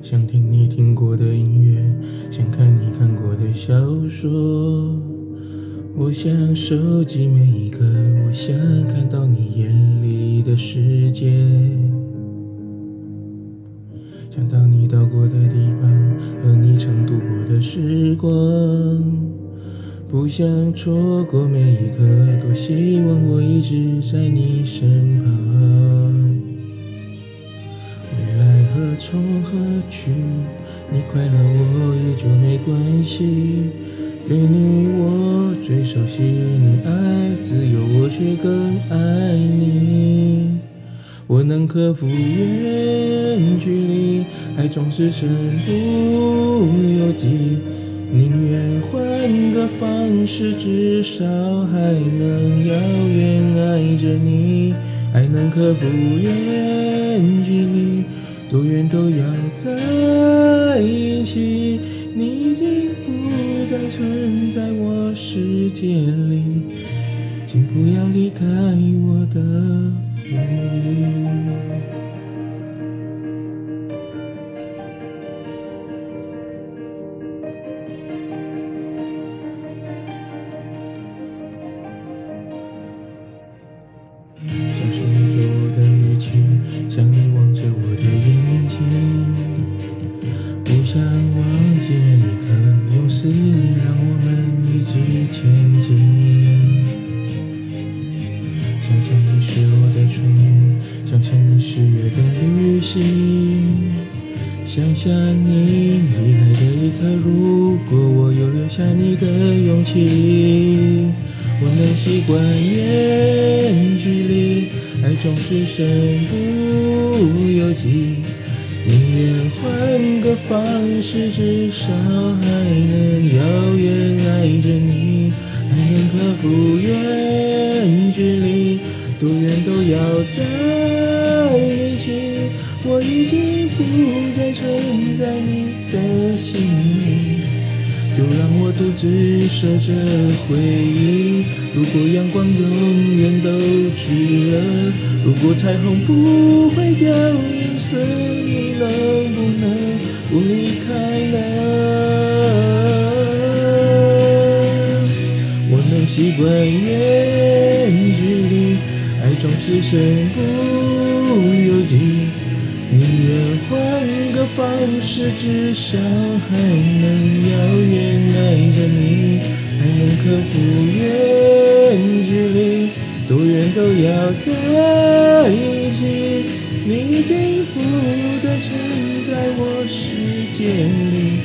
想听你听过的音乐，想看你看过的小说。我想收集每一个，我想看到你眼里的世界。想到你到过的地方，和你曾度过的时光。不想错过每一刻，多希望我一直在你身旁。未来何从何去？你快乐我也就没关系。对你我最熟悉，你爱自由，我却更爱你。我能克服远距离，爱总是身不由己。宁愿换个方式，至少还能遥远爱着你。爱能克服远距离，多远都要在一起。你已经不再存在我世界里，请不要离开我的梦。想象你是月的旅行，想象你离开的一刻，如果我有留下你的勇气。我能习惯远距离，爱总是身不由己。宁愿换个方式，至少还能遥远爱着你。还能克服远距离，多远都要在一起。我已经不再存在你的心里。就让我独自守着回忆。如果阳光永远都炽热，如果彩虹不会掉颜色，你能不能不离开呢？我能习惯远距离总是身不由己。宁愿换个方式，至少还能遥远爱着你，还能克服远距离，多远都要在一起。你已经不再存在我世界里，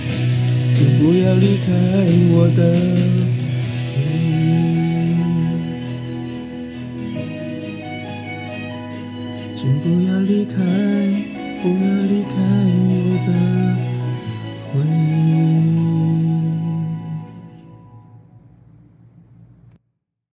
请不要离开我的请不要离开不要离开我的。